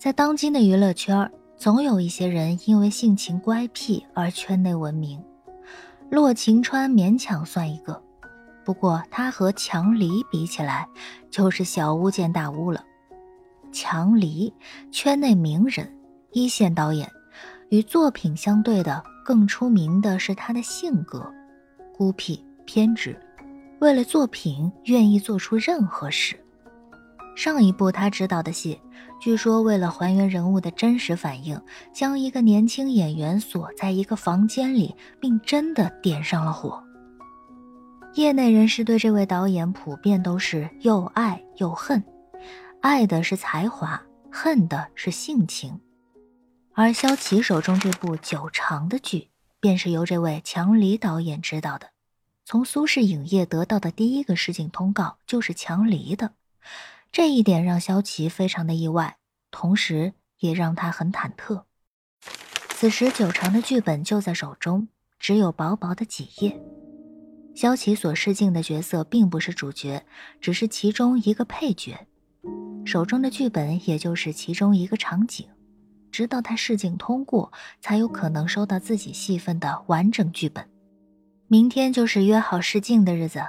在当今的娱乐圈，总有一些人因为性情乖僻而圈内闻名。洛晴川勉强算一个，不过他和强黎比起来，就是小巫见大巫了。强黎，圈内名人，一线导演，与作品相对的更出名的是他的性格，孤僻偏执，为了作品愿意做出任何事。上一部他执导的戏，据说为了还原人物的真实反应，将一个年轻演员锁在一个房间里，并真的点上了火。业内人士对这位导演普遍都是又爱又恨，爱的是才华，恨的是性情。而萧琪手中这部《久长》的剧，便是由这位强黎导演执导的。从苏氏影业得到的第一个试镜通告就是强黎的。这一点让萧琪非常的意外，同时也让他很忐忑。此时九长的剧本就在手中，只有薄薄的几页。萧琪所试镜的角色并不是主角，只是其中一个配角。手中的剧本也就是其中一个场景，直到他试镜通过，才有可能收到自己戏份的完整剧本。明天就是约好试镜的日子。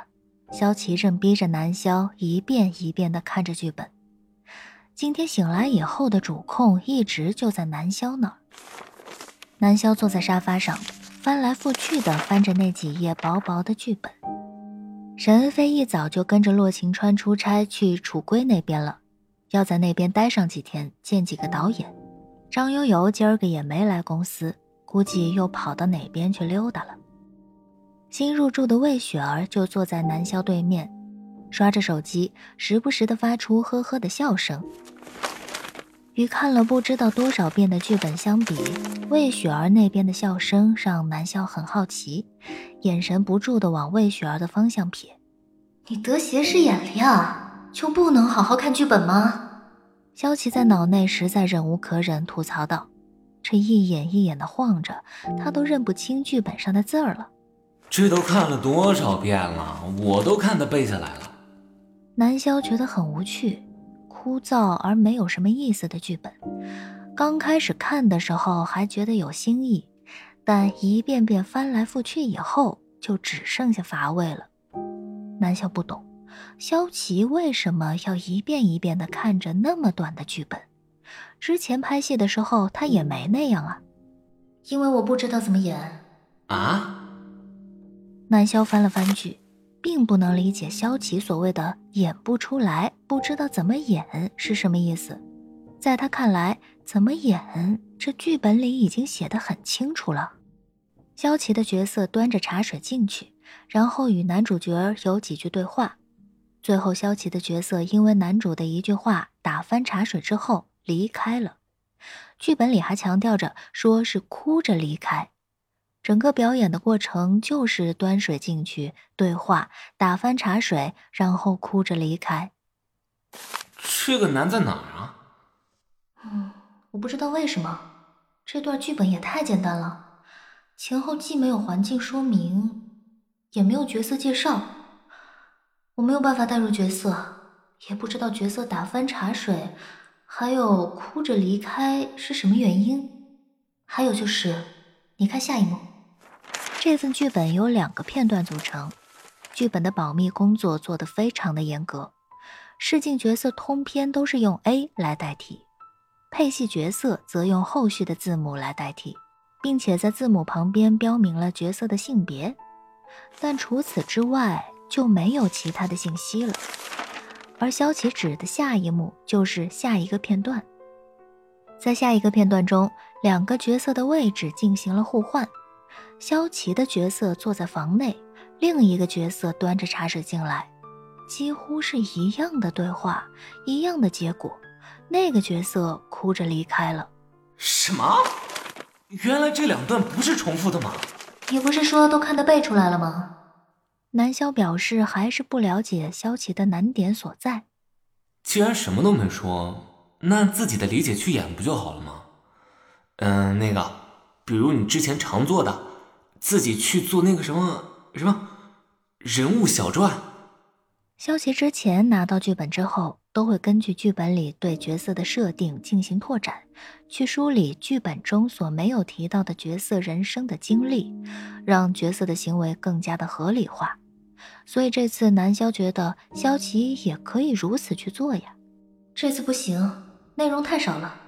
萧琪正逼着南萧一遍一遍地看着剧本。今天醒来以后的主控一直就在南萧那儿。南萧坐在沙发上，翻来覆去地翻着那几页薄薄的剧本。沈恩飞一早就跟着洛晴川出差去楚归那边了，要在那边待上几天，见几个导演。张悠悠今儿个也没来公司，估计又跑到哪边去溜达了。新入住的魏雪儿就坐在南萧对面，刷着手机，时不时的发出呵呵的笑声。与看了不知道多少遍的剧本相比，魏雪儿那边的笑声让南萧很好奇，眼神不住的往魏雪儿的方向瞥。你得斜视眼了呀？就不能好好看剧本吗？萧琪在脑内实在忍无可忍，吐槽道：“这一眼一眼的晃着，他都认不清剧本上的字儿了。”这都看了多少遍了，我都看得背下来了。南萧觉得很无趣、枯燥而没有什么意思的剧本。刚开始看的时候还觉得有新意，但一遍遍翻来覆去以后，就只剩下乏味了。南萧不懂，萧琪为什么要一遍一遍地看着那么短的剧本？之前拍戏的时候他也没那样啊。因为我不知道怎么演啊。南萧翻了翻剧，并不能理解萧琪所谓的“演不出来，不知道怎么演”是什么意思。在他看来，怎么演，这剧本里已经写得很清楚了。萧琪的角色端着茶水进去，然后与男主角有几句对话。最后，萧琪的角色因为男主的一句话打翻茶水之后离开了。剧本里还强调着，说是哭着离开。整个表演的过程就是端水进去，对话，打翻茶水，然后哭着离开。这个难在哪儿啊？嗯，我不知道为什么，这段剧本也太简单了，前后既没有环境说明，也没有角色介绍，我没有办法带入角色，也不知道角色打翻茶水，还有哭着离开是什么原因。还有就是，你看下一幕。这份剧本由两个片段组成，剧本的保密工作做得非常的严格，试镜角色通篇都是用 A 来代替，配戏角色则用后续的字母来代替，并且在字母旁边标明了角色的性别，但除此之外就没有其他的信息了。而萧琪指的下一幕就是下一个片段，在下一个片段中，两个角色的位置进行了互换。萧琪的角色坐在房内，另一个角色端着茶水进来，几乎是一样的对话，一样的结果。那个角色哭着离开了。什么？原来这两段不是重复的吗？你不是说都看得背出来了吗？南萧表示还是不了解萧琪的难点所在。既然什么都没说，那自己的理解去演不就好了吗？嗯，那个，比如你之前常做的。自己去做那个什么什么人物小传。萧琪之前拿到剧本之后，都会根据剧本里对角色的设定进行拓展，去梳理剧本中所没有提到的角色人生的经历，让角色的行为更加的合理化。所以这次南萧觉得萧琪也可以如此去做呀。这次不行，内容太少了。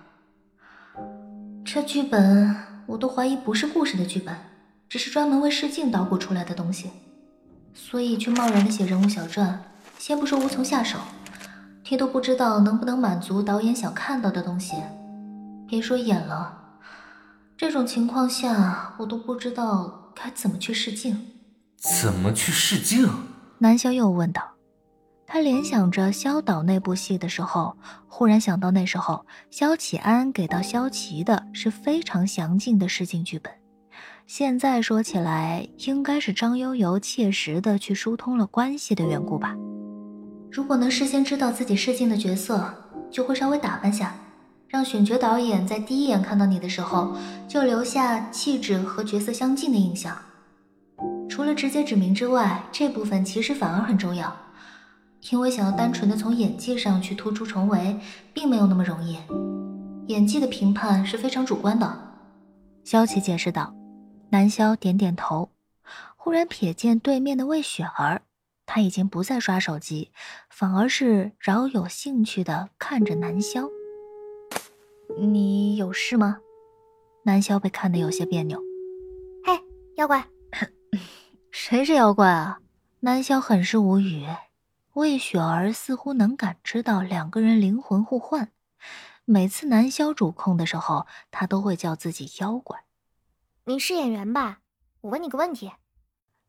这剧本我都怀疑不是故事的剧本，只是专门为试镜捣鼓出来的东西。所以去贸然的写人物小传，先不说无从下手，听都不知道能不能满足导演想看到的东西。别说演了，这种情况下我都不知道该怎么去试镜。怎么去试镜？南萧又问道。他联想着萧导那部戏的时候，忽然想到那时候萧启安给到萧琪的是非常详尽的试镜剧本。现在说起来，应该是张悠悠切实的去疏通了关系的缘故吧。如果能事先知道自己试镜的角色，就会稍微打扮下，让选角导演在第一眼看到你的时候，就留下气质和角色相近的印象。除了直接指名之外，这部分其实反而很重要。因为想要单纯的从演技上去突出重围，并没有那么容易。演技的评判是非常主观的。萧琪解释道。南萧点点头，忽然瞥见对面的魏雪儿，她已经不再刷手机，反而是饶有兴趣的看着南萧。你有事吗？南萧被看得有些别扭。嘿，妖怪，谁是妖怪啊？南萧很是无语。魏雪儿似乎能感知到两个人灵魂互换，每次南萧主控的时候，他都会叫自己妖怪。你是演员吧？我问你个问题。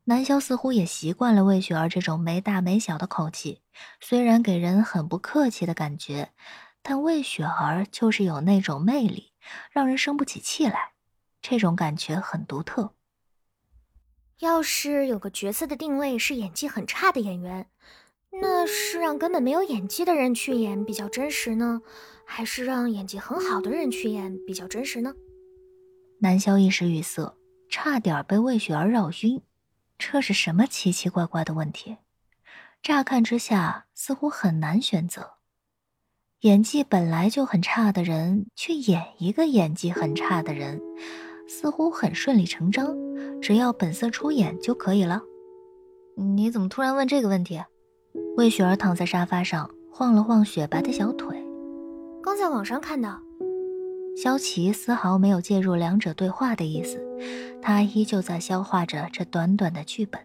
南萧似乎也习惯了魏雪儿这种没大没小的口气，虽然给人很不客气的感觉，但魏雪儿就是有那种魅力，让人生不起气来。这种感觉很独特。要是有个角色的定位是演技很差的演员。那是让根本没有演技的人去演比较真实呢，还是让演技很好的人去演比较真实呢？南萧一时语塞，差点被魏雪儿绕晕。这是什么奇奇怪怪的问题？乍看之下似乎很难选择。演技本来就很差的人去演一个演技很差的人，似乎很顺理成章，只要本色出演就可以了。你怎么突然问这个问题？魏雪儿躺在沙发上，晃了晃雪白的小腿。刚在网上看到。萧琪丝毫没有介入两者对话的意思，他依旧在消化着这短短的剧本。